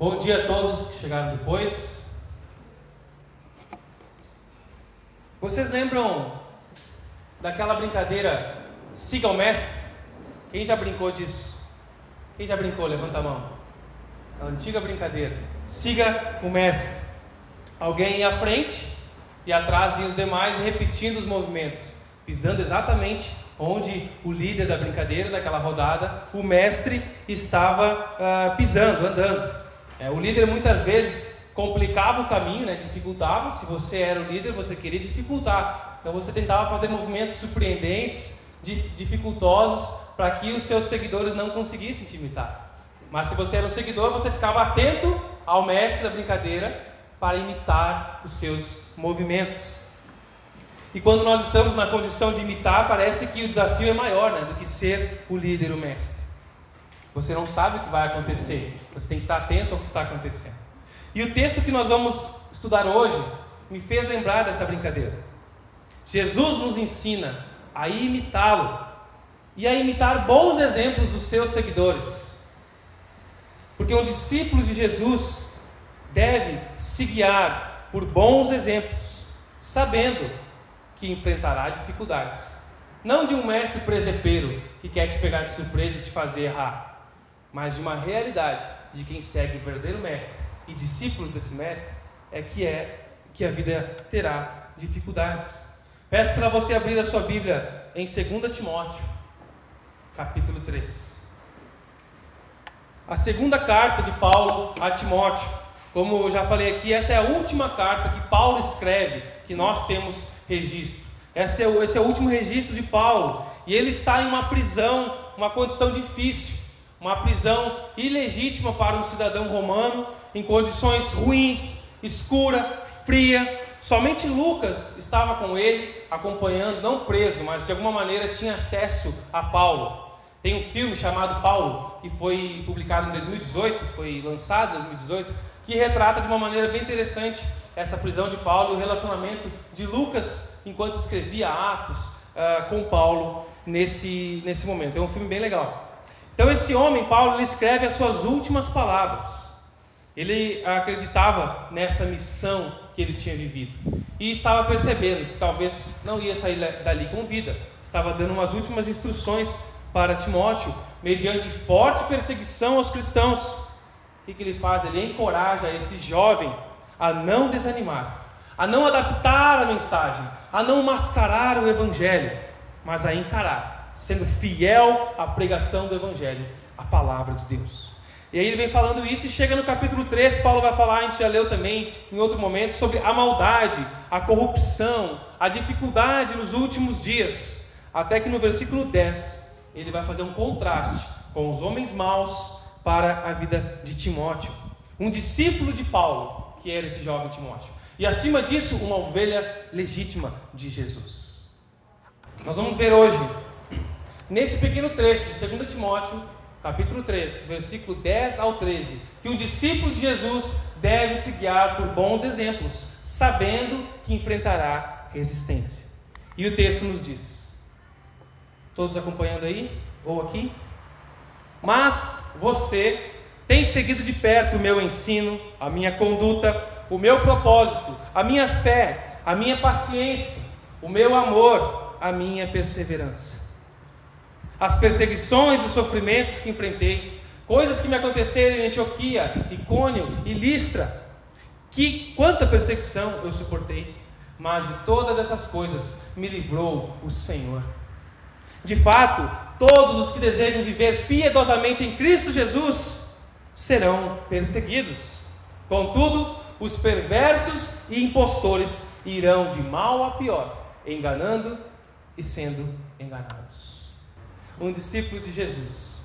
Bom dia a todos que chegaram depois. Vocês lembram daquela brincadeira Siga o Mestre? Quem já brincou disso? Quem já brincou? Levanta a mão. A antiga brincadeira. Siga o Mestre. Alguém ia à frente e atrás iam os demais repetindo os movimentos, pisando exatamente onde o líder da brincadeira, daquela rodada, o mestre estava uh, pisando, andando. É, o líder muitas vezes complicava o caminho, né, dificultava. Se você era o líder, você queria dificultar. Então você tentava fazer movimentos surpreendentes, dificultosos, para que os seus seguidores não conseguissem te imitar. Mas se você era um seguidor, você ficava atento ao mestre da brincadeira para imitar os seus movimentos. E quando nós estamos na condição de imitar, parece que o desafio é maior né, do que ser o líder, o mestre. Você não sabe o que vai acontecer, você tem que estar atento ao que está acontecendo. E o texto que nós vamos estudar hoje me fez lembrar dessa brincadeira. Jesus nos ensina a imitá-lo e a imitar bons exemplos dos seus seguidores. Porque um discípulo de Jesus deve se guiar por bons exemplos, sabendo que enfrentará dificuldades. Não de um mestre presepeiro que quer te pegar de surpresa e te fazer errar, mas de uma realidade de quem segue o verdadeiro mestre e discípulos desse mestre é que é que a vida terá dificuldades. Peço para você abrir a sua Bíblia em 2 Timóteo, capítulo 3. A segunda carta de Paulo a Timóteo. Como eu já falei aqui, essa é a última carta que Paulo escreve, que nós temos registro. Esse é, o, esse é o último registro de Paulo. E ele está em uma prisão, uma condição difícil, uma prisão ilegítima para um cidadão romano, em condições ruins, escura, fria. Somente Lucas estava com ele, acompanhando, não preso, mas de alguma maneira tinha acesso a Paulo. Tem um filme chamado Paulo, que foi publicado em 2018, foi lançado em 2018, que retrata de uma maneira bem interessante essa prisão de Paulo e o relacionamento de Lucas enquanto escrevia Atos uh, com Paulo nesse, nesse momento. É um filme bem legal. Então, esse homem, Paulo, ele escreve as suas últimas palavras. Ele acreditava nessa missão que ele tinha vivido e estava percebendo que talvez não ia sair dali com vida. Estava dando umas últimas instruções para Timóteo, mediante forte perseguição aos cristãos. O que, que ele faz? Ele encoraja esse jovem a não desanimar, a não adaptar a mensagem, a não mascarar o Evangelho, mas a encarar, sendo fiel à pregação do Evangelho, a palavra de Deus. E aí ele vem falando isso e chega no capítulo 3, Paulo vai falar, a gente já leu também em outro momento, sobre a maldade, a corrupção, a dificuldade nos últimos dias. Até que no versículo 10 ele vai fazer um contraste com os homens maus para a vida de Timóteo. Um discípulo de Paulo, que era esse jovem Timóteo. E acima disso, uma ovelha legítima de Jesus. Nós vamos ver hoje, nesse pequeno trecho de 2 Timóteo, capítulo 3, versículo 10 ao 13, que um discípulo de Jesus deve se guiar por bons exemplos, sabendo que enfrentará resistência. E o texto nos diz: Todos acompanhando aí? Ou aqui? Mas você tem seguido de perto o meu ensino, a minha conduta, o meu propósito, a minha fé, a minha paciência, o meu amor, a minha perseverança. As perseguições e os sofrimentos que enfrentei, coisas que me aconteceram em Antioquia, Icônio e Listra, que quanta perseguição eu suportei, mas de todas essas coisas me livrou o Senhor. De fato, todos os que desejam viver piedosamente em Cristo Jesus serão perseguidos. Contudo, os perversos e impostores irão de mal a pior, enganando e sendo enganados. Um discípulo de Jesus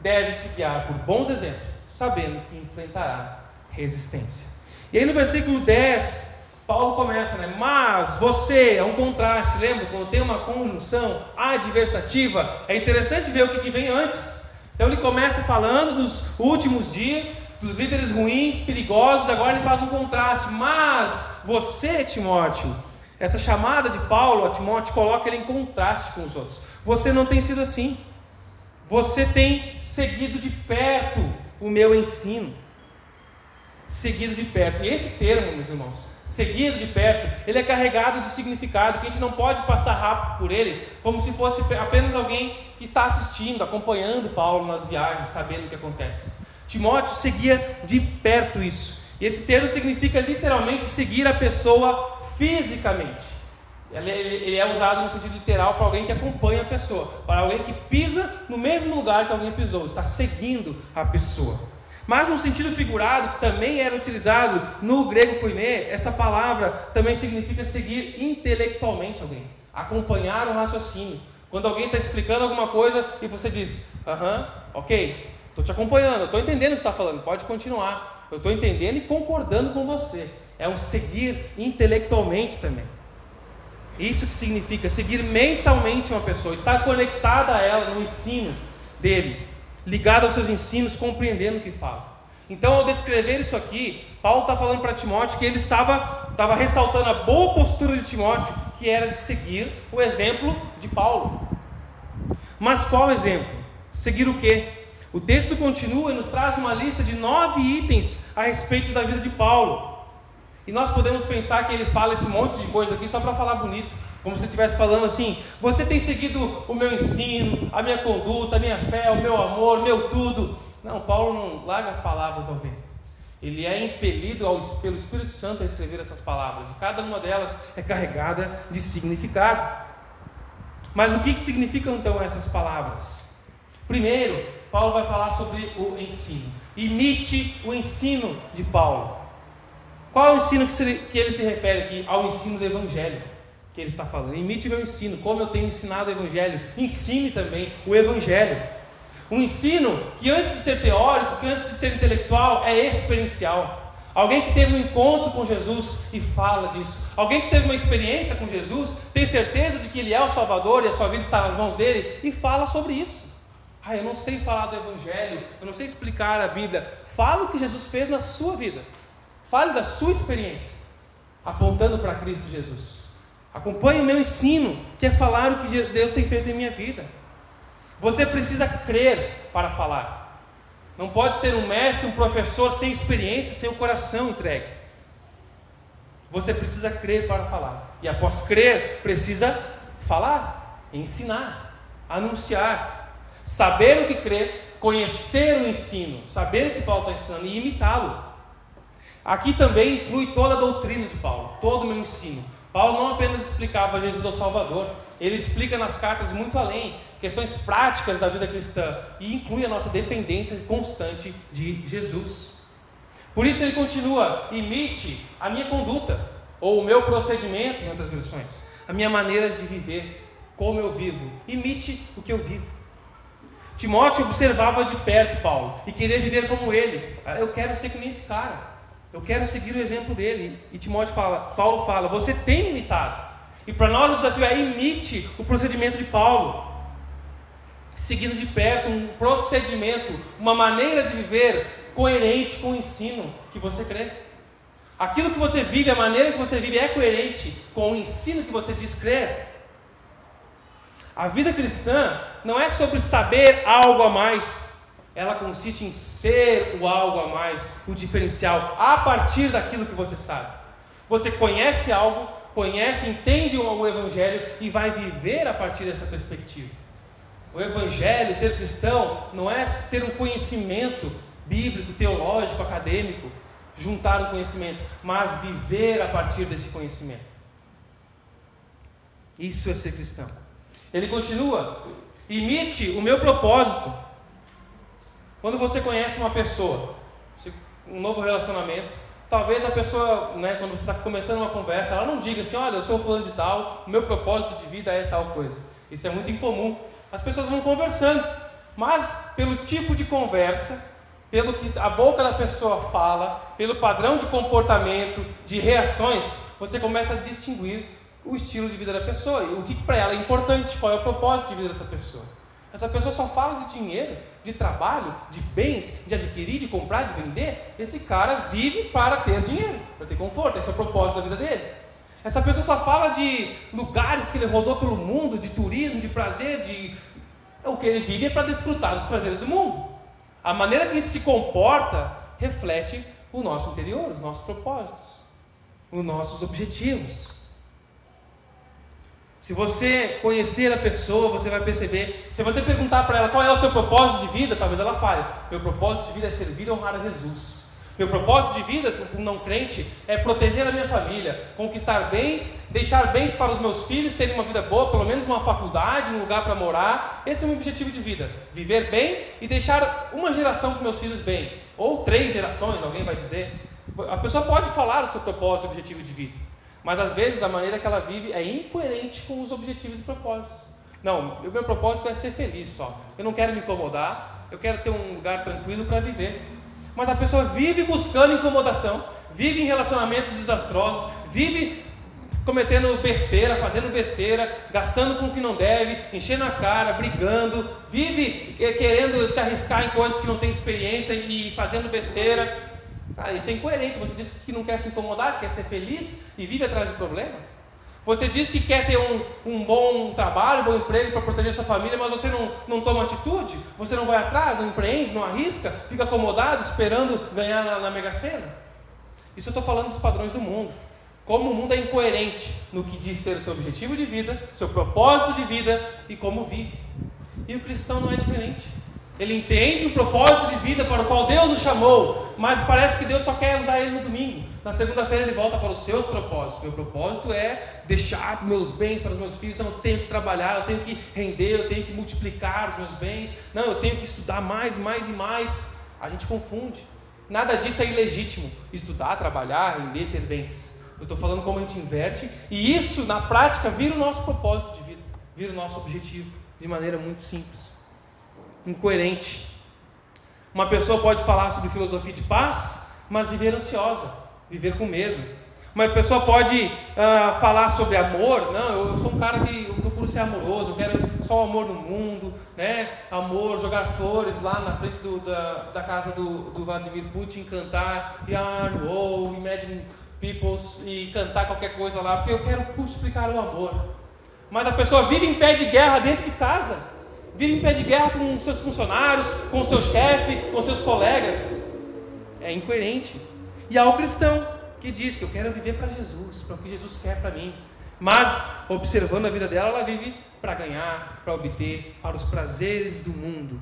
deve se guiar por bons exemplos, sabendo que enfrentará resistência. E aí no versículo 10, Paulo começa, né? Mas você, é um contraste, lembra? Quando tem uma conjunção adversativa, é interessante ver o que, que vem antes. Então ele começa falando dos últimos dias, dos líderes ruins, perigosos, agora ele faz um contraste. Mas você, Timóteo, essa chamada de Paulo a Timóteo coloca ele em contraste com os outros. Você não tem sido assim. Você tem seguido de perto o meu ensino. Seguido de perto. E esse termo, meus irmãos, seguido de perto, ele é carregado de significado que a gente não pode passar rápido por ele, como se fosse apenas alguém que está assistindo, acompanhando Paulo nas viagens, sabendo o que acontece. Timóteo seguia de perto isso. E esse termo significa literalmente seguir a pessoa fisicamente. Ele é usado no sentido literal para alguém que acompanha a pessoa, para alguém que pisa no mesmo lugar que alguém pisou, está seguindo a pessoa. Mas no sentido figurado, que também era utilizado no grego koiné, essa palavra também significa seguir intelectualmente alguém, acompanhar o raciocínio. Quando alguém está explicando alguma coisa e você diz, aham, ok, estou te acompanhando, estou entendendo o que está falando, pode continuar. Eu estou entendendo e concordando com você. É um seguir intelectualmente também. Isso que significa seguir mentalmente uma pessoa, estar conectada a ela no ensino dele, ligado aos seus ensinos, compreendendo o que fala. Então, ao descrever isso aqui, Paulo está falando para Timóteo que ele estava, estava ressaltando a boa postura de Timóteo, que era de seguir o exemplo de Paulo. Mas qual exemplo? Seguir o quê? O texto continua e nos traz uma lista de nove itens a respeito da vida de Paulo. E nós podemos pensar que ele fala esse monte de coisa aqui só para falar bonito, como se ele estivesse falando assim: você tem seguido o meu ensino, a minha conduta, a minha fé, o meu amor, meu tudo. Não, Paulo não larga palavras ao vento. Ele é impelido ao, pelo Espírito Santo a escrever essas palavras, e cada uma delas é carregada de significado. Mas o que, que significam então essas palavras? Primeiro, Paulo vai falar sobre o ensino. Imite o ensino de Paulo. Qual é o ensino que, ele se refere aqui? Ao ensino do Evangelho que ele está falando. Imite meu ensino, como eu tenho ensinado o Evangelho. Ensine também o Evangelho. Um ensino que antes de ser teórico, que antes de ser intelectual, é experiencial. Alguém que teve um encontro com Jesus e fala disso. Alguém que teve uma experiência com Jesus, tem certeza de que Ele é o Salvador e a sua vida está nas mãos dele e fala sobre isso. Ah, eu não sei falar do Evangelho, eu não sei explicar a Bíblia. Fala o que Jesus fez na sua vida. Fale da sua experiência, apontando para Cristo Jesus. Acompanhe o meu ensino, que é falar o que Deus tem feito em minha vida. Você precisa crer para falar. Não pode ser um mestre, um professor sem experiência, sem o coração entregue. Você precisa crer para falar. E após crer, precisa falar, ensinar, anunciar, saber o que crer, conhecer o ensino, saber o que Paulo está ensinando e imitá-lo. Aqui também inclui toda a doutrina de Paulo, todo o meu ensino. Paulo não apenas explicava Jesus ao Salvador, ele explica nas cartas muito além, questões práticas da vida cristã e inclui a nossa dependência constante de Jesus. Por isso ele continua: imite a minha conduta, ou o meu procedimento, em outras versões, a minha maneira de viver, como eu vivo. Imite o que eu vivo. Timóteo observava de perto Paulo e queria viver como ele. Ah, eu quero ser que nem esse cara. Eu quero seguir o exemplo dele. E Timóteo fala, Paulo fala, você tem me imitado. E para nós o desafio é imite o procedimento de Paulo. Seguindo de perto um procedimento, uma maneira de viver coerente com o ensino que você crê. Aquilo que você vive, a maneira que você vive é coerente com o ensino que você diz crer. A vida cristã não é sobre saber algo a mais, ela consiste em ser o algo a mais, o diferencial, a partir daquilo que você sabe. Você conhece algo, conhece, entende o Evangelho e vai viver a partir dessa perspectiva. O Evangelho, ser cristão, não é ter um conhecimento bíblico, teológico, acadêmico, juntar o conhecimento, mas viver a partir desse conhecimento. Isso é ser cristão. Ele continua: imite o meu propósito quando você conhece uma pessoa, um novo relacionamento, talvez a pessoa, né, quando você está começando uma conversa, ela não diga assim: olha, eu sou fulano de tal, o meu propósito de vida é tal coisa. Isso é muito incomum. As pessoas vão conversando, mas pelo tipo de conversa, pelo que a boca da pessoa fala, pelo padrão de comportamento, de reações, você começa a distinguir o estilo de vida da pessoa o que para ela é importante, qual é o propósito de vida dessa pessoa. Essa pessoa só fala de dinheiro, de trabalho, de bens, de adquirir, de comprar, de vender. Esse cara vive para ter dinheiro, para ter conforto. Esse é o propósito da vida dele. Essa pessoa só fala de lugares que ele rodou pelo mundo, de turismo, de prazer, de. O que ele vive é para desfrutar dos prazeres do mundo. A maneira que a gente se comporta reflete o nosso interior, os nossos propósitos, os nossos objetivos. Se você conhecer a pessoa, você vai perceber. Se você perguntar para ela qual é o seu propósito de vida, talvez ela fale: Meu propósito de vida é servir e honrar a Jesus. Meu propósito de vida, como não crente, é proteger a minha família, conquistar bens, deixar bens para os meus filhos terem uma vida boa, pelo menos uma faculdade, um lugar para morar. Esse é o meu objetivo de vida: viver bem e deixar uma geração com meus filhos bem, ou três gerações, alguém vai dizer. A pessoa pode falar o seu propósito objetivo de vida, mas às vezes a maneira que ela vive é incoerente com os objetivos e propósitos. Não, o meu propósito é ser feliz só. Eu não quero me incomodar, eu quero ter um lugar tranquilo para viver. Mas a pessoa vive buscando incomodação, vive em relacionamentos desastrosos, vive cometendo besteira, fazendo besteira, gastando com o que não deve, enchendo a cara, brigando, vive querendo se arriscar em coisas que não tem experiência e fazendo besteira. Cara, isso é incoerente. Você diz que não quer se incomodar, quer ser feliz e vive atrás de problema. Você diz que quer ter um, um bom trabalho, um bom emprego para proteger sua família, mas você não, não toma atitude, você não vai atrás, não empreende, não arrisca, fica acomodado esperando ganhar na, na Mega Sena. Isso eu estou falando dos padrões do mundo. Como o mundo é incoerente no que diz ser o seu objetivo de vida, seu propósito de vida e como vive. E o cristão não é diferente. Ele entende o propósito de vida para o qual Deus o chamou, mas parece que Deus só quer usar ele no domingo. Na segunda-feira ele volta para os seus propósitos. Meu propósito é deixar meus bens para os meus filhos. Então eu tenho que trabalhar, eu tenho que render, eu tenho que multiplicar os meus bens. Não, eu tenho que estudar mais, mais e mais. A gente confunde. Nada disso é ilegítimo. Estudar, trabalhar, render, ter bens. Eu estou falando como a gente inverte. E isso, na prática, vira o nosso propósito de vida, vira o nosso objetivo, de maneira muito simples incoerente. Uma pessoa pode falar sobre filosofia de paz, mas viver ansiosa, viver com medo. Uma pessoa pode uh, falar sobre amor, não, eu sou um cara que eu procuro ser amoroso, eu quero só o amor no mundo, né? Amor, jogar flores lá na frente do, da, da casa do, do Vladimir Putin, cantar Yarn, oh, Imagine Peoples e cantar qualquer coisa lá, porque eu quero multiplicar o amor. Mas a pessoa vive em pé de guerra dentro de casa vive em pé de guerra com seus funcionários, com seu chefe, com seus colegas. É incoerente. E há o cristão que diz que eu quero viver para Jesus, para o que Jesus quer para mim. Mas, observando a vida dela, ela vive para ganhar, para obter, para os prazeres do mundo.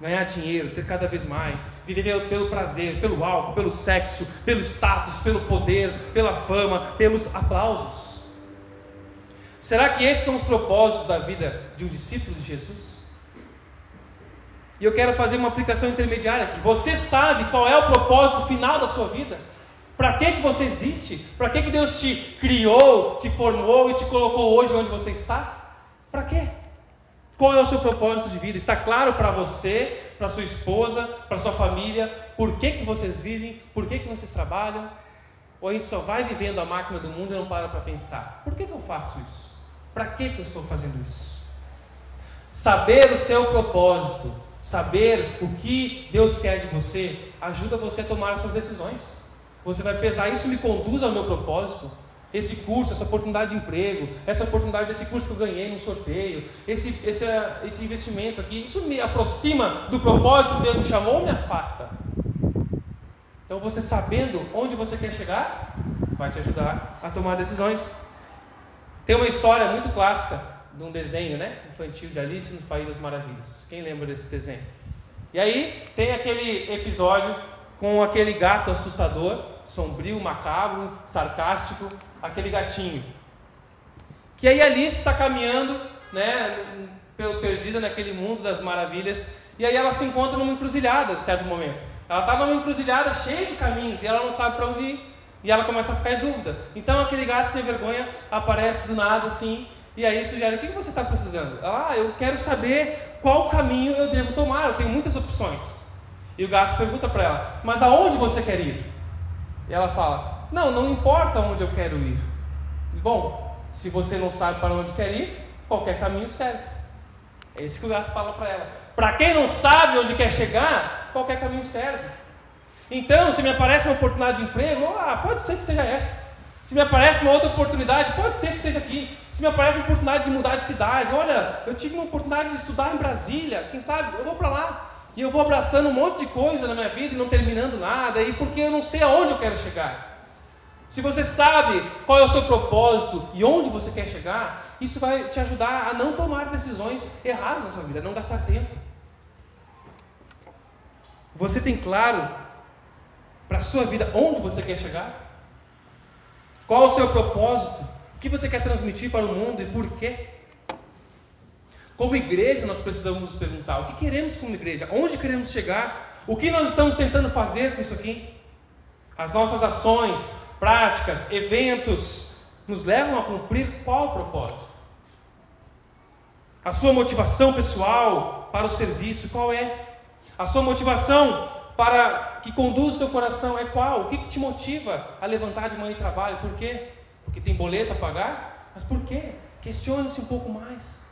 Ganhar dinheiro, ter cada vez mais, viver pelo prazer, pelo álcool, pelo sexo, pelo status, pelo poder, pela fama, pelos aplausos. Será que esses são os propósitos da vida de um discípulo de Jesus? E eu quero fazer uma aplicação intermediária aqui. Você sabe qual é o propósito final da sua vida? Para que, que você existe? Para que, que Deus te criou, te formou e te colocou hoje onde você está? Para quê? Qual é o seu propósito de vida? Está claro para você, para sua esposa, para sua família, por que, que vocês vivem, por que, que vocês trabalham? Ou a gente só vai vivendo a máquina do mundo e não para para pensar: por que, que eu faço isso? Para que, que eu estou fazendo isso? Saber o seu propósito, saber o que Deus quer de você, ajuda você a tomar as suas decisões. Você vai pesar, isso me conduz ao meu propósito? Esse curso, essa oportunidade de emprego, essa oportunidade desse curso que eu ganhei no sorteio, esse, esse, esse investimento aqui, isso me aproxima do propósito que Deus me chamou ou me afasta? Então, você sabendo onde você quer chegar, vai te ajudar a tomar decisões. Tem uma história muito clássica de um desenho né, infantil de Alice nos Países das Maravilhas. Quem lembra desse desenho? E aí tem aquele episódio com aquele gato assustador, sombrio, macabro, sarcástico, aquele gatinho. Que aí Alice está caminhando, né, perdida naquele mundo das maravilhas, e aí ela se encontra numa encruzilhada, em certo momento. Ela está numa encruzilhada cheia de caminhos e ela não sabe para onde ir. E ela começa a ficar em dúvida. Então aquele gato sem vergonha aparece do nada assim, e aí sugere: o que você está precisando? Ela, ah, eu quero saber qual caminho eu devo tomar, eu tenho muitas opções. E o gato pergunta para ela: mas aonde você quer ir? E ela fala: não, não importa onde eu quero ir. Bom, se você não sabe para onde quer ir, qualquer caminho serve. É isso que o gato fala para ela. Para quem não sabe onde quer chegar, qualquer caminho serve. Então, se me aparece uma oportunidade de emprego, ah, pode ser que seja essa. Se me aparece uma outra oportunidade, pode ser que seja aqui. Se me aparece uma oportunidade de mudar de cidade, olha, eu tive uma oportunidade de estudar em Brasília, quem sabe, eu vou para lá. E eu vou abraçando um monte de coisa na minha vida e não terminando nada, e porque eu não sei aonde eu quero chegar. Se você sabe qual é o seu propósito e onde você quer chegar, isso vai te ajudar a não tomar decisões erradas na sua vida, a não gastar tempo. Você tem claro para a sua vida onde você quer chegar? Qual o seu propósito? O que você quer transmitir para o mundo e por quê? Como igreja, nós precisamos nos perguntar: o que queremos como igreja? Onde queremos chegar? O que nós estamos tentando fazer com isso aqui? As nossas ações, práticas, eventos nos levam a cumprir qual propósito? A sua motivação pessoal para o serviço, qual é? A sua motivação para que conduz o seu coração é qual? O que, que te motiva a levantar de manhã e trabalho? Por quê? Porque tem boleto a pagar? Mas por quê? Questione-se um pouco mais.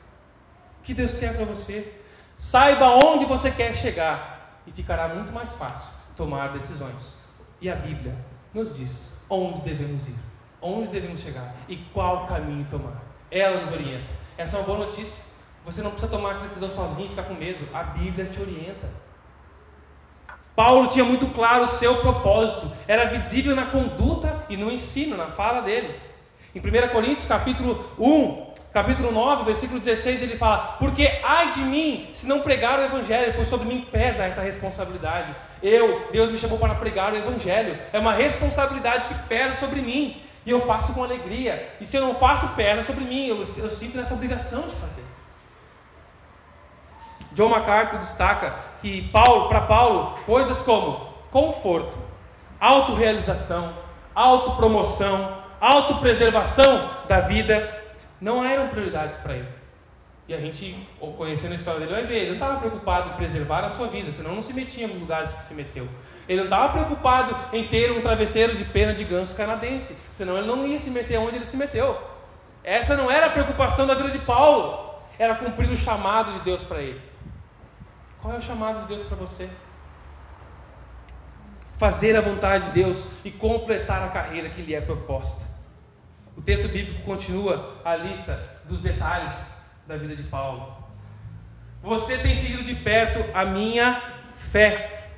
O que Deus quer para você? Saiba onde você quer chegar e ficará muito mais fácil tomar decisões. E a Bíblia nos diz onde devemos ir, onde devemos chegar e qual caminho tomar. Ela nos orienta. Essa é uma boa notícia. Você não precisa tomar essa decisão sozinho e ficar com medo. A Bíblia te orienta. Paulo tinha muito claro o seu propósito, era visível na conduta e no ensino, na fala dele. Em 1 Coríntios, capítulo 1, capítulo 9, versículo 16, ele fala: Porque ai de mim se não pregar o evangelho, pois sobre mim pesa essa responsabilidade. Eu, Deus me chamou para pregar o evangelho. É uma responsabilidade que pesa sobre mim. E eu faço com alegria. E se eu não faço, pesa sobre mim. Eu, eu sinto essa obrigação de fazer. John MacArthur destaca que Paulo, para Paulo, coisas como conforto, autorrealização, autopromoção, autopreservação da vida não eram prioridades para ele. E a gente, conhecendo a história dele, vai ver, ele não estava preocupado em preservar a sua vida, senão não se metia nos lugares que se meteu. Ele não estava preocupado em ter um travesseiro de pena de ganso canadense, senão ele não ia se meter onde ele se meteu. Essa não era a preocupação da vida de Paulo, era cumprir o chamado de Deus para ele. Qual é o chamado de Deus para você? Fazer a vontade de Deus e completar a carreira que lhe é proposta. O texto bíblico continua a lista dos detalhes da vida de Paulo. Você tem seguido de perto a minha fé.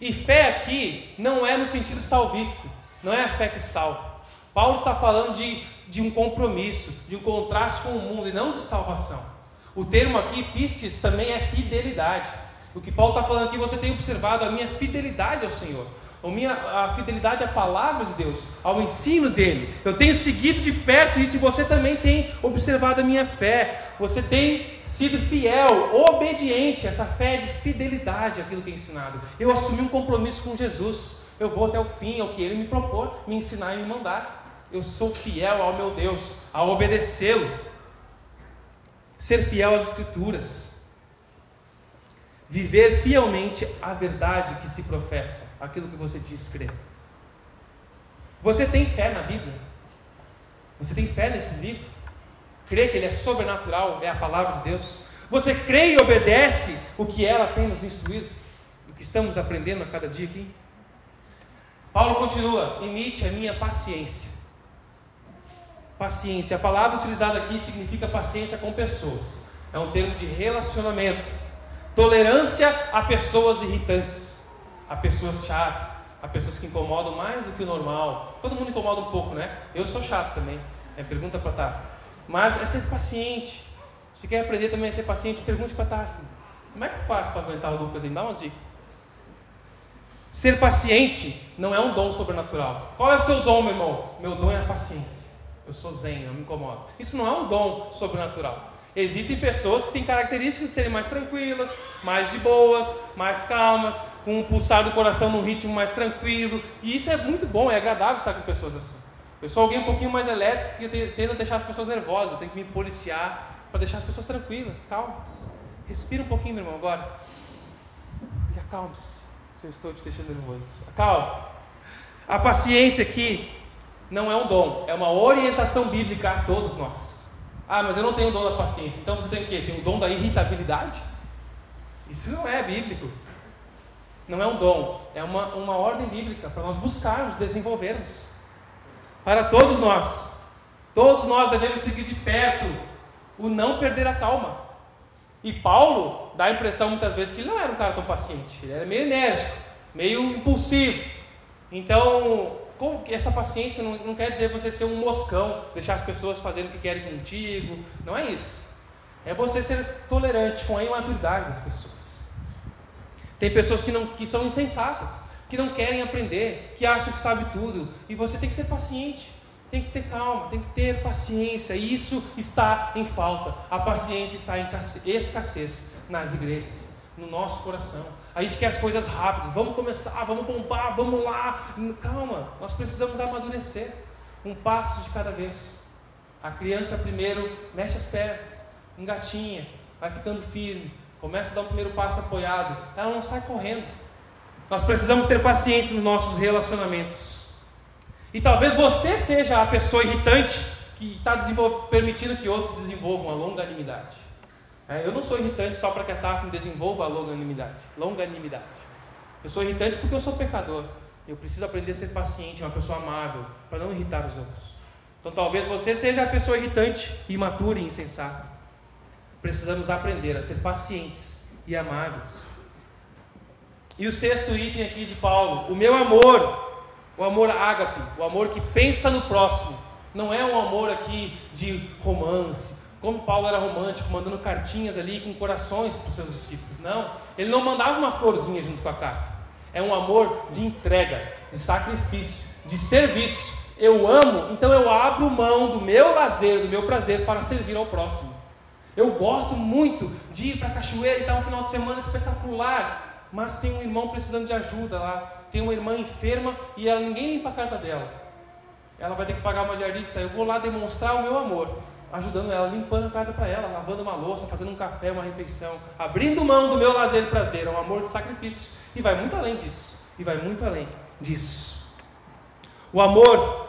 E fé aqui não é no sentido salvífico, não é a fé que salva. Paulo está falando de, de um compromisso, de um contraste com o mundo e não de salvação. O termo aqui, pistes, também é fidelidade. O que Paulo está falando aqui, você tem observado a minha fidelidade ao Senhor, a minha a fidelidade à palavra de Deus, ao ensino dele. Eu tenho seguido de perto isso e você também tem observado a minha fé. Você tem sido fiel, obediente, essa fé de fidelidade àquilo que é ensinado. Eu assumi um compromisso com Jesus. Eu vou até o fim, ao que ele me propor, me ensinar e me mandar. Eu sou fiel ao meu Deus, a obedecê-lo. Ser fiel às Escrituras viver fielmente a verdade que se professa, aquilo que você diz crer. Você tem fé na Bíblia? Você tem fé nesse livro? Crê que ele é sobrenatural, é a palavra de Deus? Você crê e obedece o que ela tem nos instruído? O que estamos aprendendo a cada dia aqui? Paulo continua: imite a minha paciência. Paciência, a palavra utilizada aqui significa paciência com pessoas. É um termo de relacionamento. Tolerância a pessoas irritantes, a pessoas chatas, a pessoas que incomodam mais do que o normal. Todo mundo incomoda um pouco, né? Eu sou chato também. É, pergunta para Taf. Mas é ser paciente. Se quer aprender também a ser paciente, pergunte para Taf. Como é que tu faz para aguentar o Lucas aí? Dá umas dicas. Ser paciente não é um dom sobrenatural. Qual é o seu dom, meu irmão? Meu dom é a paciência. Eu sou zen, eu me incomodo. Isso não é um dom sobrenatural. Existem pessoas que têm características de serem mais tranquilas, mais de boas, mais calmas, com um pulsar do coração num ritmo mais tranquilo. E isso é muito bom, é agradável estar com pessoas assim. Eu sou alguém um pouquinho mais elétrico que tenta deixar as pessoas nervosas, eu tenho que me policiar para deixar as pessoas tranquilas, calmas. Respira um pouquinho, meu irmão, agora. E acalme-se, se eu estou te deixando nervoso. Acalma. A paciência aqui não é um dom, é uma orientação bíblica a todos nós. Ah, mas eu não tenho o dom da paciência. Então você tem o quê? Tem o dom da irritabilidade? Isso não é bíblico. Não é um dom, é uma, uma ordem bíblica para nós buscarmos, desenvolvermos. Para todos nós. Todos nós devemos seguir de perto o não perder a calma. E Paulo dá a impressão muitas vezes que ele não era um cara tão paciente, ele era meio enérgico, meio impulsivo. Então, como essa paciência não, não quer dizer você ser um moscão, deixar as pessoas fazendo o que querem contigo, não é isso. É você ser tolerante com a imaturidade das pessoas. Tem pessoas que, não, que são insensatas, que não querem aprender, que acham que sabe tudo, e você tem que ser paciente tem que ter calma, tem que ter paciência. E isso está em falta. A paciência está em escassez nas igrejas, no nosso coração. A gente quer as coisas rápidas. Vamos começar, vamos bombar, vamos lá. Calma, nós precisamos amadurecer. Um passo de cada vez. A criança primeiro mexe as pernas, engatinha, vai ficando firme, começa a dar o primeiro passo apoiado. Ela não sai correndo. Nós precisamos ter paciência nos nossos relacionamentos. E talvez você seja a pessoa irritante que está permitindo que outros desenvolvam a longanimidade. É, eu não sou irritante só para que a Tafne desenvolva a longanimidade. longanimidade. Eu sou irritante porque eu sou pecador. Eu preciso aprender a ser paciente, uma pessoa amável, para não irritar os outros. Então talvez você seja a pessoa irritante, imatura e insensata. Precisamos aprender a ser pacientes e amáveis. E o sexto item aqui de Paulo: o meu amor o amor ágape, o amor que pensa no próximo. Não é um amor aqui de romance. Como Paulo era romântico, mandando cartinhas ali com corações para os seus discípulos. Não, ele não mandava uma florzinha junto com a carta. É um amor de entrega, de sacrifício, de serviço. Eu amo, então eu abro mão do meu lazer, do meu prazer para servir ao próximo. Eu gosto muito de ir para a cachoeira e estar um final de semana espetacular, mas tem um irmão precisando de ajuda lá tem uma irmã enferma e ela ninguém limpa a casa dela. Ela vai ter que pagar uma diarista. Eu vou lá demonstrar o meu amor, ajudando ela, limpando a casa para ela, lavando uma louça, fazendo um café, uma refeição, abrindo mão do meu lazer e prazer. É um amor de sacrifício. E vai muito além disso. E vai muito além disso. O amor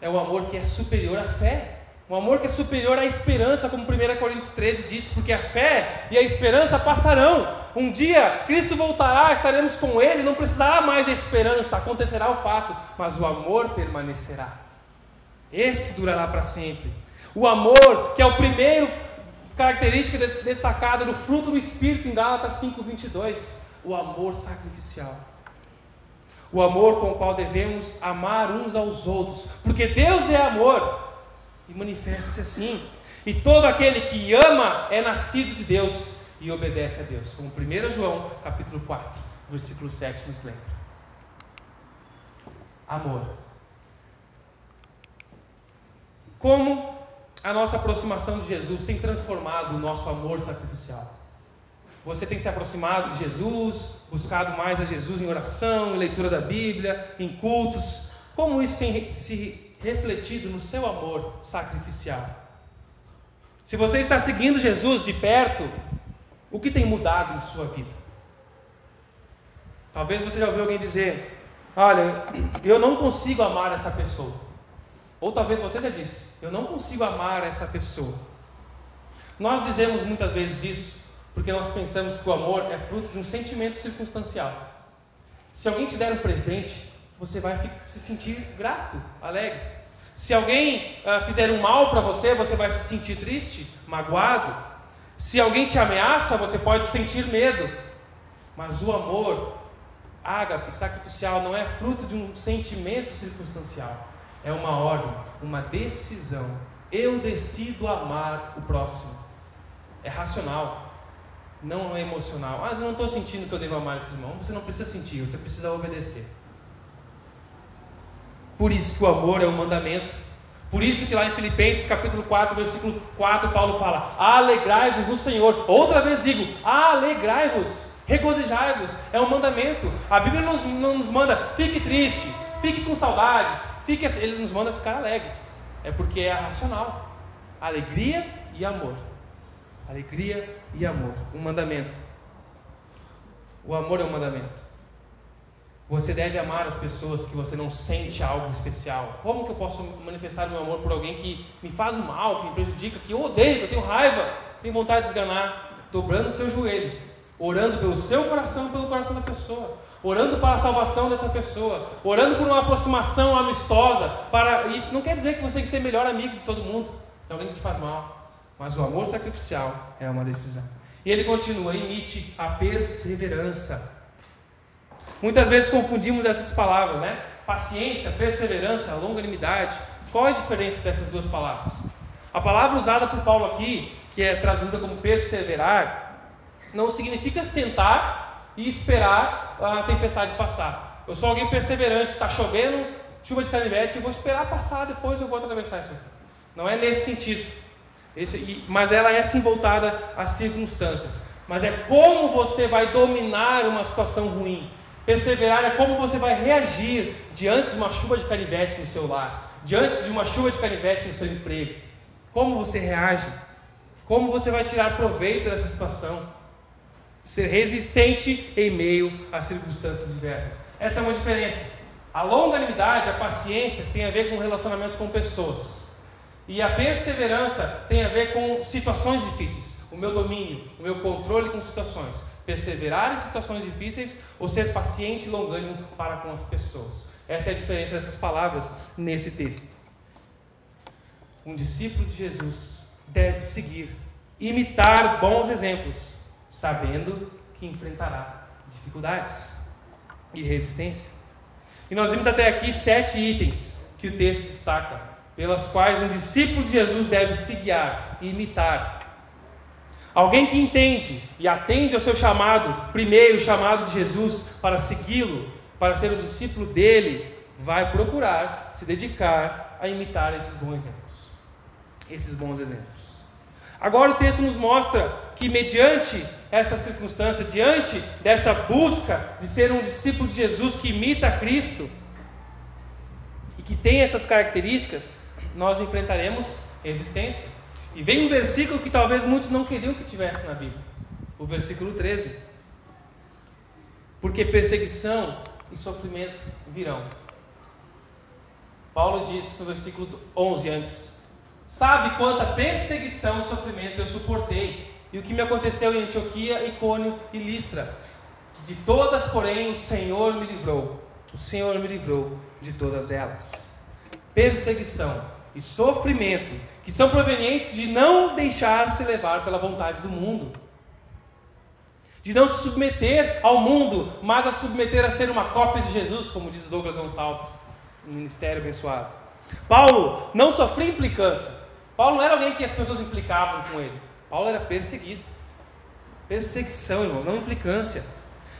é o amor que é superior à fé. Um amor que é superior à esperança, como 1 Coríntios 13 diz, porque a fé e a esperança passarão. Um dia Cristo voltará, estaremos com Ele, não precisará mais da esperança, acontecerá o fato, mas o amor permanecerá. Esse durará para sempre. O amor, que é o primeiro característica destacada do fruto do Espírito em Gálatas 5:22, o amor sacrificial. O amor com o qual devemos amar uns aos outros, porque Deus é amor e manifesta-se assim. E todo aquele que ama é nascido de Deus e obedece a Deus, como 1 João capítulo 4, versículo 7 nos lembra. Amor. Como a nossa aproximação de Jesus tem transformado o nosso amor sacrificial? Você tem se aproximado de Jesus, buscado mais a Jesus em oração, em leitura da Bíblia, em cultos? Como isso tem se refletido no seu amor sacrificial. Se você está seguindo Jesus de perto, o que tem mudado em sua vida? Talvez você já ouviu alguém dizer: Olha, eu não consigo amar essa pessoa. Ou talvez você já disse: Eu não consigo amar essa pessoa. Nós dizemos muitas vezes isso porque nós pensamos que o amor é fruto de um sentimento circunstancial. Se alguém te der um presente, você vai se sentir grato, alegre. Se alguém uh, fizer um mal para você, você vai se sentir triste, magoado. Se alguém te ameaça, você pode sentir medo. Mas o amor, ágape, sacrificial, não é fruto de um sentimento circunstancial. É uma ordem, uma decisão. Eu decido amar o próximo. É racional, não é emocional. Ah, eu não estou sentindo que eu devo amar esse irmão. Você não precisa sentir, você precisa obedecer. Por isso que o amor é um mandamento. Por isso que lá em Filipenses capítulo 4, versículo 4, Paulo fala: Alegrai-vos no Senhor. Outra vez digo: alegrai-vos, regozijai-vos. É um mandamento. A Bíblia não nos, não nos manda, fique triste, fique com saudades, fique assim. Ele nos manda ficar alegres. É porque é racional. Alegria e amor. Alegria e amor. Um mandamento. O amor é um mandamento. Você deve amar as pessoas que você não sente algo especial. Como que eu posso manifestar meu amor por alguém que me faz mal, que me prejudica, que eu odeio, que eu tenho raiva, tenho vontade de esganar? Dobrando seu joelho, orando pelo seu coração pelo coração da pessoa, orando para a salvação dessa pessoa, orando por uma aproximação amistosa. Para isso não quer dizer que você tem que ser melhor amigo de todo mundo, de alguém que te faz mal, mas o amor sacrificial é uma decisão. E ele continua: imite a perseverança. Muitas vezes confundimos essas palavras, né? Paciência, perseverança, longanimidade. Qual é a diferença dessas duas palavras? A palavra usada por Paulo aqui, que é traduzida como perseverar, não significa sentar e esperar a tempestade passar. Eu sou alguém perseverante, está chovendo, chuva de canivete, eu vou esperar passar, depois eu vou atravessar isso aqui. Não é nesse sentido. Esse, mas ela é sim voltada às circunstâncias. Mas é como você vai dominar uma situação ruim. Perseverar é como você vai reagir diante de uma chuva de canivete no seu lar, diante de uma chuva de canivete no seu emprego. Como você reage? Como você vai tirar proveito dessa situação? Ser resistente em meio a circunstâncias diversas. Essa é uma diferença. A longanimidade, a paciência, tem a ver com relacionamento com pessoas. E a perseverança tem a ver com situações difíceis. O meu domínio, o meu controle com situações. Perseverar em situações difíceis ou ser paciente e longânimo para com as pessoas. Essa é a diferença dessas palavras nesse texto. Um discípulo de Jesus deve seguir, imitar bons exemplos, sabendo que enfrentará dificuldades e resistência. E nós vimos até aqui sete itens que o texto destaca, pelas quais um discípulo de Jesus deve se guiar e imitar. Alguém que entende e atende ao seu chamado, primeiro chamado de Jesus, para segui-lo, para ser um discípulo dele, vai procurar se dedicar a imitar esses bons exemplos. Esses bons exemplos. Agora o texto nos mostra que, mediante essa circunstância, diante dessa busca de ser um discípulo de Jesus que imita Cristo e que tem essas características, nós enfrentaremos resistência. E vem um versículo que talvez muitos não queriam que tivesse na Bíblia, o versículo 13. Porque perseguição e sofrimento virão. Paulo diz no versículo 11 antes: Sabe quanta perseguição e sofrimento eu suportei, e o que me aconteceu em Antioquia, Icônio e Listra. De todas, porém, o Senhor me livrou. O Senhor me livrou de todas elas. Perseguição e sofrimento, que são provenientes de não deixar-se levar pela vontade do mundo. De não se submeter ao mundo, mas a submeter a ser uma cópia de Jesus, como diz Douglas Gonçalves, no Ministério Abençoado. Paulo não sofria implicância, Paulo não era alguém que as pessoas implicavam com ele. Paulo era perseguido. Perseguição, irmãos, não implicância.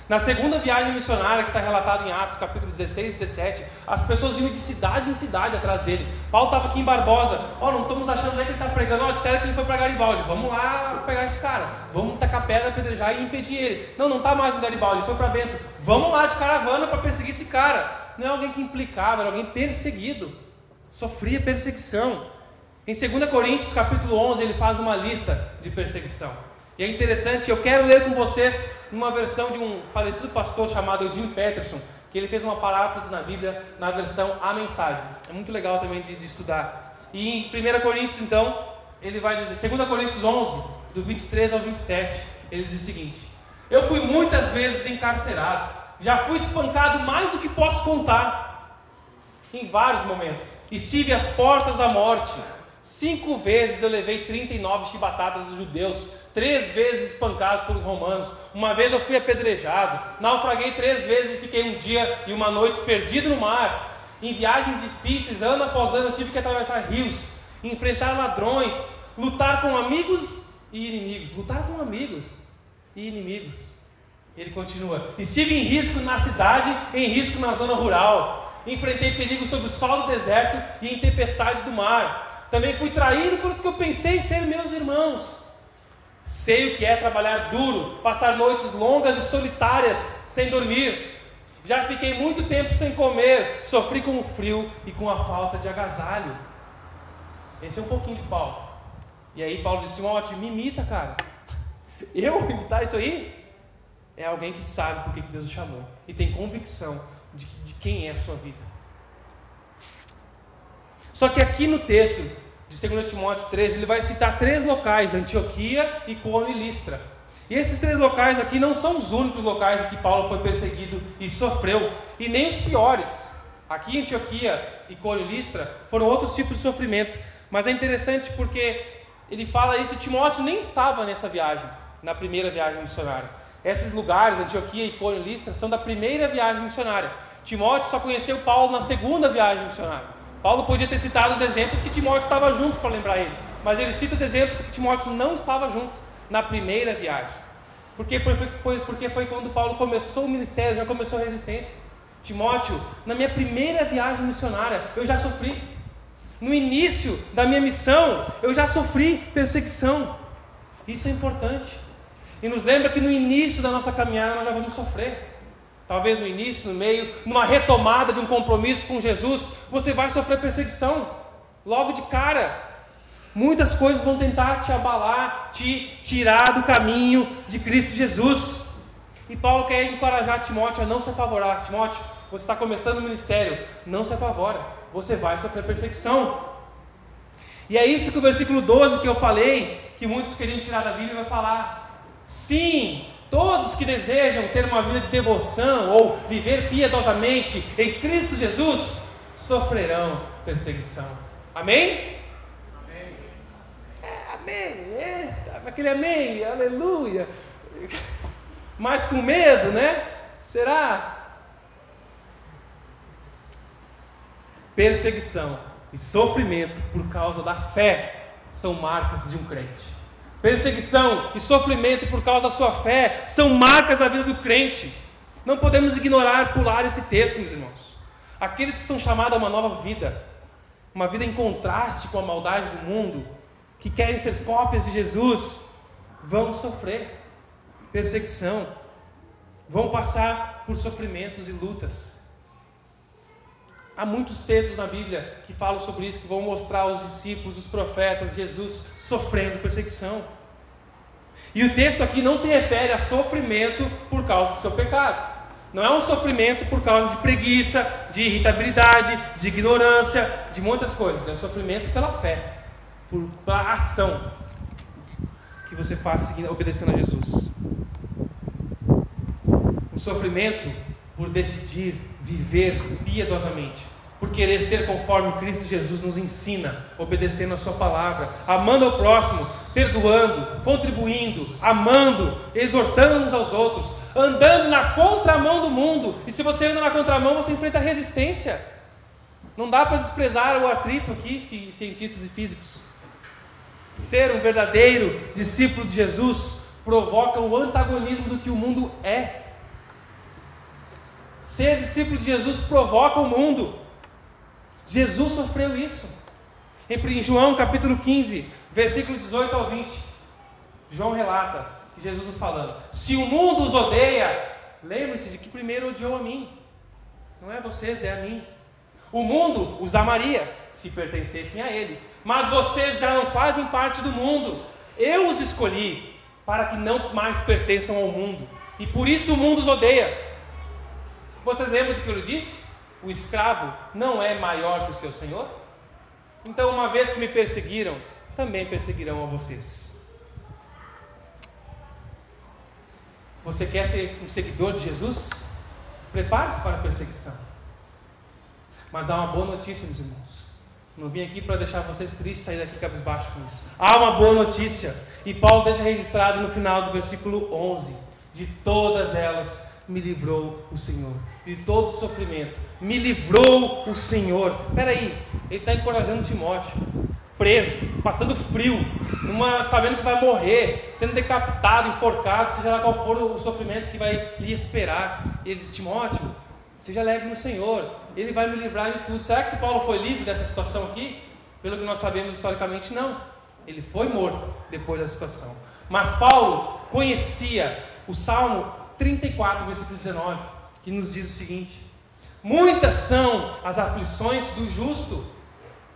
Na segunda viagem missionária, que está relatada em Atos, capítulo 16 e 17, as pessoas iam de cidade em cidade atrás dele. Paulo estava aqui em Barbosa. Ó, oh, não estamos achando onde é que ele está pregando. Ó, oh, disseram que ele foi para Garibaldi. Vamos lá pegar esse cara. Vamos tacar pedra, apedrejar e impedir ele. Não, não está mais em Garibaldi, foi para Bento. Vamos lá de caravana para perseguir esse cara. Não é alguém que implicava, era alguém perseguido. Sofria perseguição. Em 2 Coríntios capítulo 11 ele faz uma lista de perseguição. E é interessante, eu quero ler com vocês uma versão de um falecido pastor chamado Jim Peterson, que ele fez uma paráfrase na Bíblia na versão A Mensagem. É muito legal também de, de estudar. E em 1 Coríntios então, ele vai dizer, 2 Coríntios 11, do 23 ao 27, ele diz o seguinte: Eu fui muitas vezes encarcerado, já fui espancado mais do que posso contar, em vários momentos. Estive às portas da morte Cinco vezes eu levei 39 chibatadas dos judeus, três vezes espancado pelos romanos. Uma vez eu fui apedrejado, naufraguei três vezes e fiquei um dia e uma noite perdido no mar. Em viagens difíceis, ano após ano, eu tive que atravessar rios, enfrentar ladrões, lutar com amigos e inimigos. Lutar com amigos e inimigos. Ele continua: estive em risco na cidade, em risco na zona rural. Enfrentei perigo sob o sol do deserto e em tempestade do mar também fui traído por isso que eu pensei ser meus irmãos. Sei o que é trabalhar duro, passar noites longas e solitárias sem dormir. Já fiquei muito tempo sem comer, sofri com o frio e com a falta de agasalho. Esse é um pouquinho de Paulo. E aí Paulo diz, Timóteo, me imita, cara. Eu imitar isso aí? É alguém que sabe por que Deus o chamou e tem convicção de, de quem é a sua vida. Só que aqui no texto de 2 Timóteo 13, ele vai citar três locais: Antioquia, Icônio e Listra. E esses três locais aqui não são os únicos locais em que Paulo foi perseguido e sofreu, e nem os piores. Aqui em Antioquia, Icônio e Listra foram outros tipos de sofrimento. Mas é interessante porque ele fala isso, Timóteo nem estava nessa viagem. na primeira viagem missionária. Esses lugares, Antioquia, Icônio e Listra, são da primeira viagem missionária. Timóteo só conheceu Paulo na segunda viagem missionária. Paulo podia ter citado os exemplos que Timóteo estava junto para lembrar ele, mas ele cita os exemplos que Timóteo não estava junto na primeira viagem. Porque foi, porque foi quando Paulo começou o ministério, já começou a resistência. Timóteo, na minha primeira viagem missionária, eu já sofri. No início da minha missão, eu já sofri perseguição. Isso é importante. E nos lembra que no início da nossa caminhada nós já vamos sofrer. Talvez no início, no meio, numa retomada de um compromisso com Jesus, você vai sofrer perseguição. Logo de cara. Muitas coisas vão tentar te abalar, te tirar do caminho de Cristo Jesus. E Paulo quer encorajar Timóteo a não se apavorar. Timóteo, você está começando o ministério, não se apavora, você vai sofrer perseguição. E é isso que o versículo 12 que eu falei, que muitos queriam tirar da Bíblia, vai falar. Sim, todos que desejam ter uma vida de devoção ou viver piedosamente em Cristo Jesus sofrerão perseguição. Amém? amém, eita, aquele amém, aleluia. Mas com medo, né? Será? Perseguição e sofrimento por causa da fé são marcas de um crente. Perseguição e sofrimento por causa da sua fé são marcas da vida do crente. Não podemos ignorar, pular esse texto, meus irmãos. Aqueles que são chamados a uma nova vida, uma vida em contraste com a maldade do mundo, que querem ser cópias de Jesus vão sofrer perseguição, vão passar por sofrimentos e lutas. Há muitos textos na Bíblia que falam sobre isso, que vão mostrar os discípulos, os profetas, Jesus sofrendo perseguição. E o texto aqui não se refere a sofrimento por causa do seu pecado. Não é um sofrimento por causa de preguiça, de irritabilidade, de ignorância, de muitas coisas. É um sofrimento pela fé por, pela ação que você faz seguindo, obedecendo a Jesus. O sofrimento por decidir viver piedosamente, por querer ser conforme Cristo Jesus nos ensina, obedecendo a Sua palavra, amando ao próximo, perdoando, contribuindo, amando, exortando uns aos outros, andando na contramão do mundo. E se você anda na contramão, você enfrenta resistência. Não dá para desprezar o atrito aqui, cientistas e físicos. Ser um verdadeiro discípulo de Jesus provoca o antagonismo do que o mundo é. Ser discípulo de Jesus provoca o mundo. Jesus sofreu isso. Em João capítulo 15, versículo 18 ao 20, João relata Jesus nos falando: Se o mundo os odeia, lembre-se de que primeiro odiou a mim. Não é vocês, é a mim. O mundo os amaria se pertencessem a ele mas vocês já não fazem parte do mundo. Eu os escolhi para que não mais pertençam ao mundo, e por isso o mundo os odeia. Vocês lembram do que eu disse? O escravo não é maior que o seu senhor? Então, uma vez que me perseguiram, também perseguirão a vocês. Você quer ser um seguidor de Jesus? Prepare-se para a perseguição. Mas há uma boa notícia, meus irmãos. Não vim aqui para deixar vocês tristes sair daqui cabisbaixo com isso. Há uma boa notícia. E Paulo deixa registrado no final do versículo 11: De todas elas me livrou o Senhor. De todo sofrimento, me livrou o Senhor. Espera aí, ele está encorajando Timóteo. Preso, passando frio, numa, sabendo que vai morrer, sendo decapitado, enforcado, seja lá qual for o sofrimento que vai lhe esperar. Ele diz: Timóteo, Seja alegre no Senhor, Ele vai me livrar de tudo. Será que Paulo foi livre dessa situação aqui? Pelo que nós sabemos historicamente, não. Ele foi morto depois da situação. Mas Paulo conhecia o Salmo 34, versículo 19, que nos diz o seguinte: Muitas são as aflições do justo,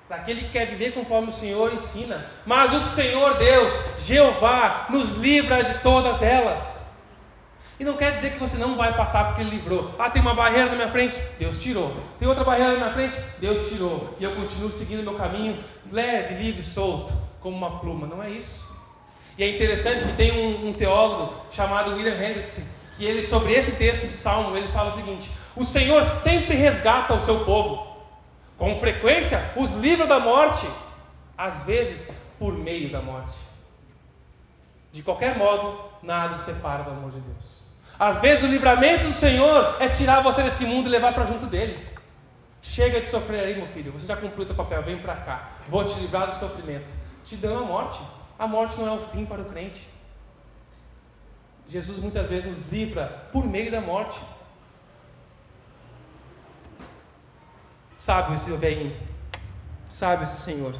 daquele que quer viver conforme o Senhor ensina, mas o Senhor Deus, Jeová, nos livra de todas elas. E não quer dizer que você não vai passar porque ele livrou. Ah, tem uma barreira na minha frente, Deus tirou. Tem outra barreira na minha frente, Deus tirou. E eu continuo seguindo meu caminho leve, livre, solto, como uma pluma. Não é isso. E é interessante que tem um, um teólogo chamado William Hendrickson, que ele, sobre esse texto de Salmo, ele fala o seguinte: O Senhor sempre resgata o seu povo. Com frequência, os livra da morte, às vezes por meio da morte. De qualquer modo, nada o separa do amor de Deus. Às vezes o livramento do Senhor é tirar você desse mundo e levar para junto dele. Chega de sofrer aí, meu filho. Você já cumpriu o teu papel, vem para cá. Vou te livrar do sofrimento. Te dando a morte. A morte não é o fim para o crente. Jesus muitas vezes nos livra por meio da morte. Sábio esse velhinho. Sábio esse Senhor.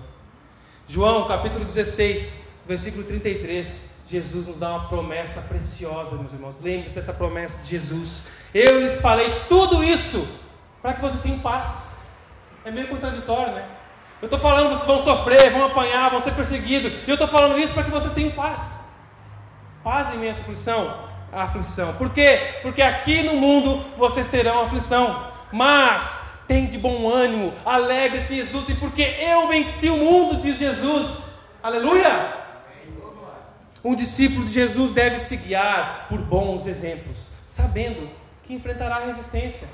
João capítulo 16, versículo 33. Jesus nos dá uma promessa preciosa, meus irmãos. Lembre-se dessa promessa de Jesus. Eu lhes falei tudo isso para que vocês tenham paz. É meio contraditório, né? Eu estou falando que vocês vão sofrer, vão apanhar, vão ser perseguidos. E eu estou falando isso para que vocês tenham paz. Paz em minha aflição, a aflição. Por quê? Porque aqui no mundo vocês terão aflição. Mas tem de bom ânimo, alegre-se e exultem, porque eu venci o mundo, diz Jesus. Aleluia! Um discípulo de Jesus deve se guiar por bons exemplos, sabendo que enfrentará resistência.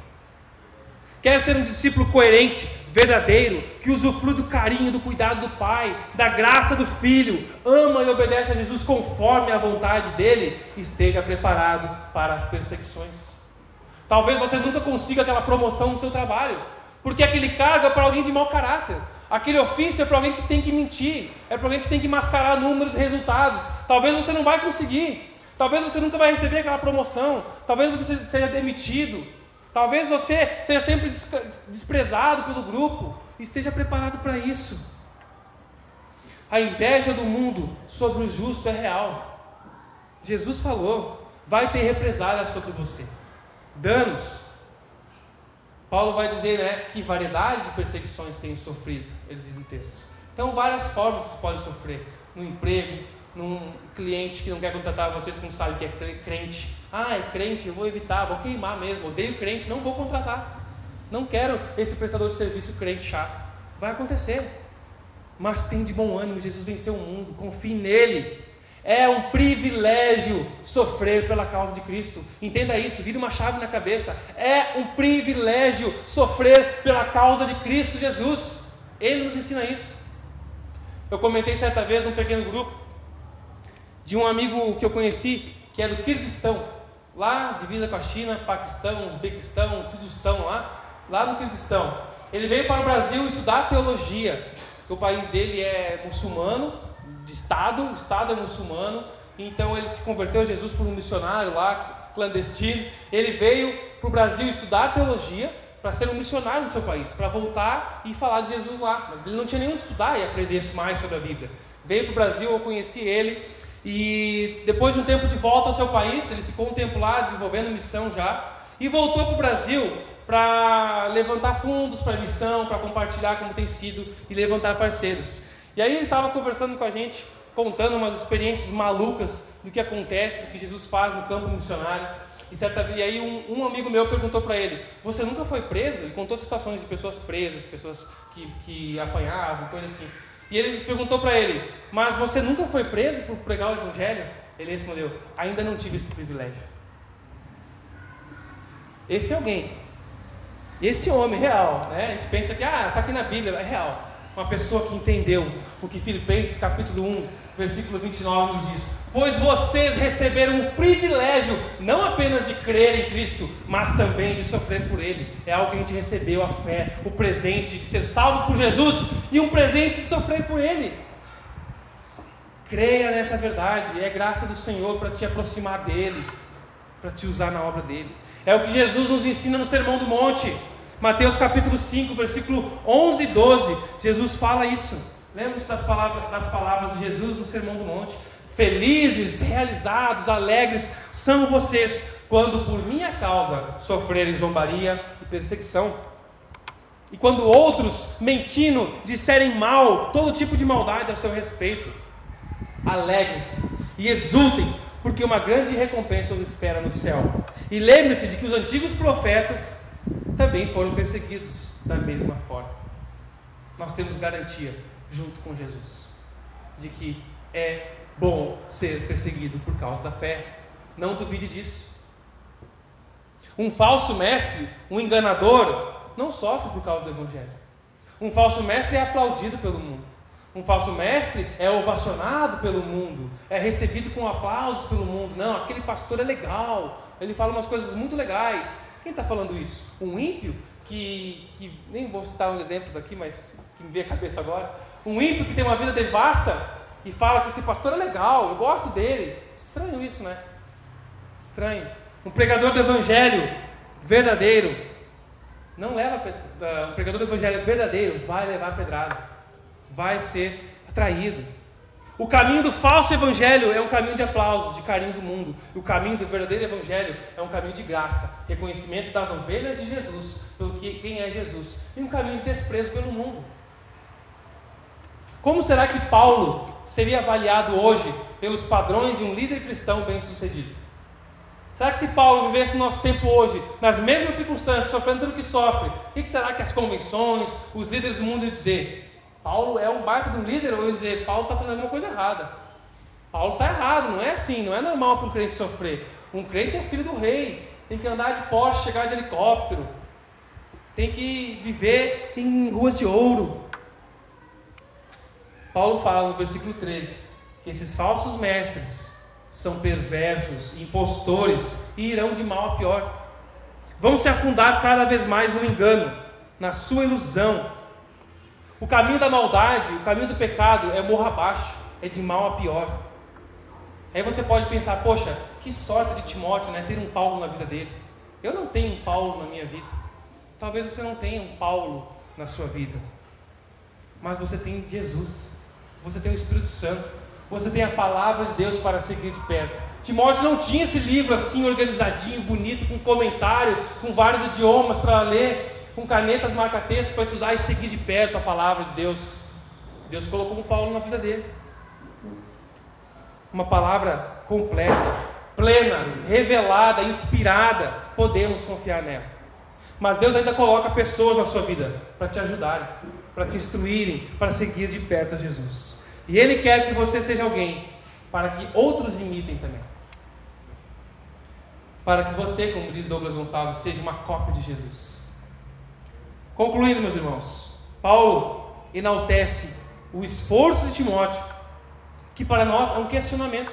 Quer ser um discípulo coerente, verdadeiro, que usufrui do carinho, do cuidado do Pai, da graça do Filho, ama e obedece a Jesus conforme a vontade dele, esteja preparado para perseguições. Talvez você nunca consiga aquela promoção no seu trabalho, porque aquele cargo é para alguém de mau caráter. Aquele ofício é para alguém que tem que mentir, é para alguém que tem que mascarar números e resultados. Talvez você não vai conseguir, talvez você nunca vai receber aquela promoção, talvez você seja demitido, Talvez você seja sempre desprezado pelo grupo, esteja preparado para isso. A inveja do mundo sobre o justo é real. Jesus falou: vai ter represálias sobre você, danos. Paulo vai dizer né, que variedade de perseguições tem sofrido, ele diz no texto. Então, várias formas você pode sofrer: no emprego, num cliente que não quer contratar vocês, que não sabe que é crente. Ah, é crente, eu vou evitar, vou queimar mesmo. Odeio crente, não vou contratar. Não quero esse prestador de serviço crente chato. Vai acontecer. Mas tem de bom ânimo, Jesus venceu o mundo, confie nele. É um privilégio sofrer pela causa de Cristo. Entenda isso, vira uma chave na cabeça. É um privilégio sofrer pela causa de Cristo Jesus. Ele nos ensina isso. Eu comentei certa vez num pequeno grupo de um amigo que eu conheci, que é do Kirguistão, lá divisa com a China, Paquistão, Uzbequistão, tudo estão lá, lá no Kirguistão. Ele veio para o Brasil estudar teologia, porque o país dele é muçulmano, de Estado, o Estado é muçulmano, então ele se converteu a Jesus por um missionário lá, clandestino. Ele veio para o Brasil estudar teologia, para ser um missionário no seu país, para voltar e falar de Jesus lá. Mas ele não tinha nem onde estudar e aprender mais sobre a Bíblia. Veio para o Brasil, eu conheci ele, e depois de um tempo de volta ao seu país, ele ficou um tempo lá desenvolvendo missão já, e voltou para o Brasil para levantar fundos para a missão, para compartilhar como tem sido e levantar parceiros. E aí ele estava conversando com a gente, contando umas experiências malucas do que acontece, do que Jesus faz no campo missionário. E, certa, e aí um, um amigo meu perguntou para ele: Você nunca foi preso? Ele contou situações de pessoas presas, pessoas que, que apanhavam, coisas assim. E ele perguntou para ele: Mas você nunca foi preso por pregar o Evangelho? Ele respondeu: Ainda não tive esse privilégio. Esse é alguém, esse homem real, né? a gente pensa que ah, está aqui na Bíblia, é real. Uma pessoa que entendeu o que Filipenses capítulo 1, versículo 29 nos diz: Pois vocês receberam o privilégio não apenas de crer em Cristo, mas também de sofrer por Ele. É algo que a gente recebeu a fé, o presente de ser salvo por Jesus e um presente de sofrer por Ele. Creia nessa verdade, é graça do Senhor para te aproximar dele, para te usar na obra dele. É o que Jesus nos ensina no Sermão do Monte. Mateus capítulo 5, versículo 11 e 12. Jesus fala isso. Lembra-se das palavras, das palavras de Jesus no Sermão do Monte? Felizes, realizados, alegres são vocês quando por minha causa sofrerem zombaria e perseguição. E quando outros, mentindo, disserem mal, todo tipo de maldade a seu respeito. Alegrem-se e exultem, porque uma grande recompensa os espera no céu. E lembre-se de que os antigos profetas também foram perseguidos da mesma forma. Nós temos garantia, junto com Jesus, de que é bom ser perseguido por causa da fé. Não duvide disso. Um falso mestre, um enganador, não sofre por causa do Evangelho. Um falso mestre é aplaudido pelo mundo. Um falso mestre é ovacionado pelo mundo, é recebido com aplausos pelo mundo. Não, aquele pastor é legal, ele fala umas coisas muito legais. Quem está falando isso? Um ímpio que, que, nem vou citar uns exemplos aqui, mas que me veio a cabeça agora. Um ímpio que tem uma vida devassa e fala que esse pastor é legal, eu gosto dele. Estranho isso, né? Estranho. Um pregador do evangelho verdadeiro não leva uh, um pregador do evangelho verdadeiro vai levar pedrada, vai ser atraído. O caminho do falso evangelho é um caminho de aplausos, de carinho do mundo. E o caminho do verdadeiro evangelho é um caminho de graça, reconhecimento das ovelhas de Jesus, pelo que quem é Jesus, e um caminho de desprezo pelo mundo. Como será que Paulo seria avaliado hoje pelos padrões de um líder cristão bem-sucedido? Será que se Paulo vivesse no nosso tempo hoje, nas mesmas circunstâncias, sofrendo tudo que sofre, o que será que as convenções, os líderes do mundo iam dizer? Paulo é um baita de um líder ou iam dizer, Paulo está fazendo alguma coisa errada? Paulo está errado, não é assim, não é normal para um crente sofrer. Um crente é filho do rei, tem que andar de Porsche, chegar de helicóptero, tem que viver em ruas de ouro. Paulo fala no versículo 13 que esses falsos mestres são perversos, impostores e irão de mal a pior. Vão se afundar cada vez mais no engano, na sua ilusão. O caminho da maldade, o caminho do pecado é morro abaixo, é de mal a pior. Aí você pode pensar, poxa, que sorte de Timóteo, né, ter um Paulo na vida dele. Eu não tenho um Paulo na minha vida. Talvez você não tenha um Paulo na sua vida. Mas você tem Jesus. Você tem o Espírito Santo você tem a palavra de Deus para seguir de perto. Timóteo não tinha esse livro assim organizadinho, bonito, com comentário, com vários idiomas para ler, com canetas marca-texto para estudar e seguir de perto a palavra de Deus. Deus colocou um Paulo na vida dele. Uma palavra completa, plena, revelada, inspirada, podemos confiar nela. Mas Deus ainda coloca pessoas na sua vida para te ajudarem, para te instruírem, para seguir de perto a Jesus. E Ele quer que você seja alguém para que outros imitem também. Para que você, como diz Douglas Gonçalves, seja uma cópia de Jesus. Concluindo, meus irmãos, Paulo enaltece o esforço de Timóteo, que para nós é um questionamento.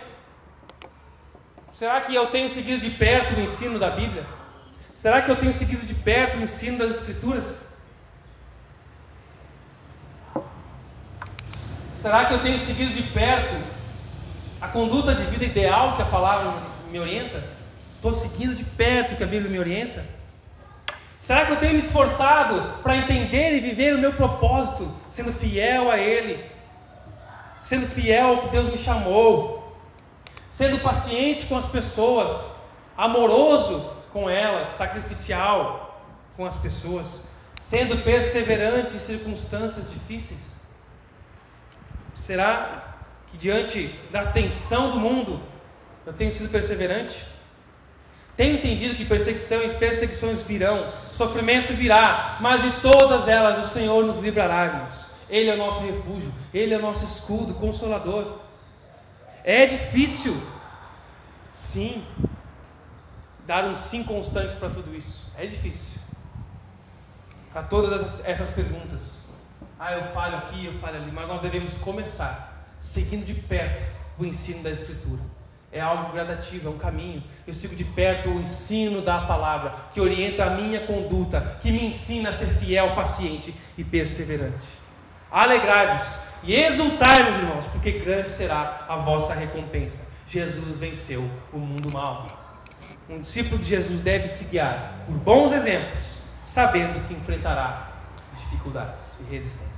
Será que eu tenho seguido de perto o ensino da Bíblia? Será que eu tenho seguido de perto o ensino das Escrituras? Será que eu tenho seguido de perto a conduta de vida ideal que a palavra me orienta? Estou seguindo de perto o que a Bíblia me orienta? Será que eu tenho me esforçado para entender e viver o meu propósito, sendo fiel a Ele, sendo fiel ao que Deus me chamou, sendo paciente com as pessoas, amoroso com elas, sacrificial com as pessoas, sendo perseverante em circunstâncias difíceis? Será que diante da tensão do mundo eu tenho sido perseverante? Tenho entendido que perseguições, perseguições virão, sofrimento virá, mas de todas elas o Senhor nos livrará, irmãos. Ele é o nosso refúgio, Ele é o nosso escudo, consolador. É difícil, sim, dar um sim constante para tudo isso. É difícil. Para todas essas perguntas. Ah, eu falho aqui, eu falho ali, mas nós devemos começar seguindo de perto o ensino da Escritura. É algo gradativo, é um caminho. Eu sigo de perto o ensino da palavra, que orienta a minha conduta, que me ensina a ser fiel, paciente e perseverante. Alegrai-vos e exultai, meus irmãos, porque grande será a vossa recompensa. Jesus venceu o mundo mal. Um discípulo de Jesus deve se guiar por bons exemplos, sabendo que enfrentará dificuldades e resistência.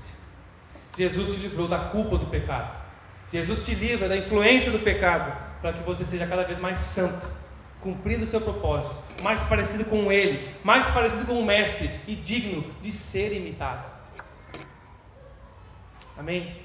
Jesus te livrou da culpa do pecado. Jesus te livra da influência do pecado para que você seja cada vez mais santo, cumprindo o seu propósito, mais parecido com Ele, mais parecido com o Mestre e digno de ser imitado. Amém?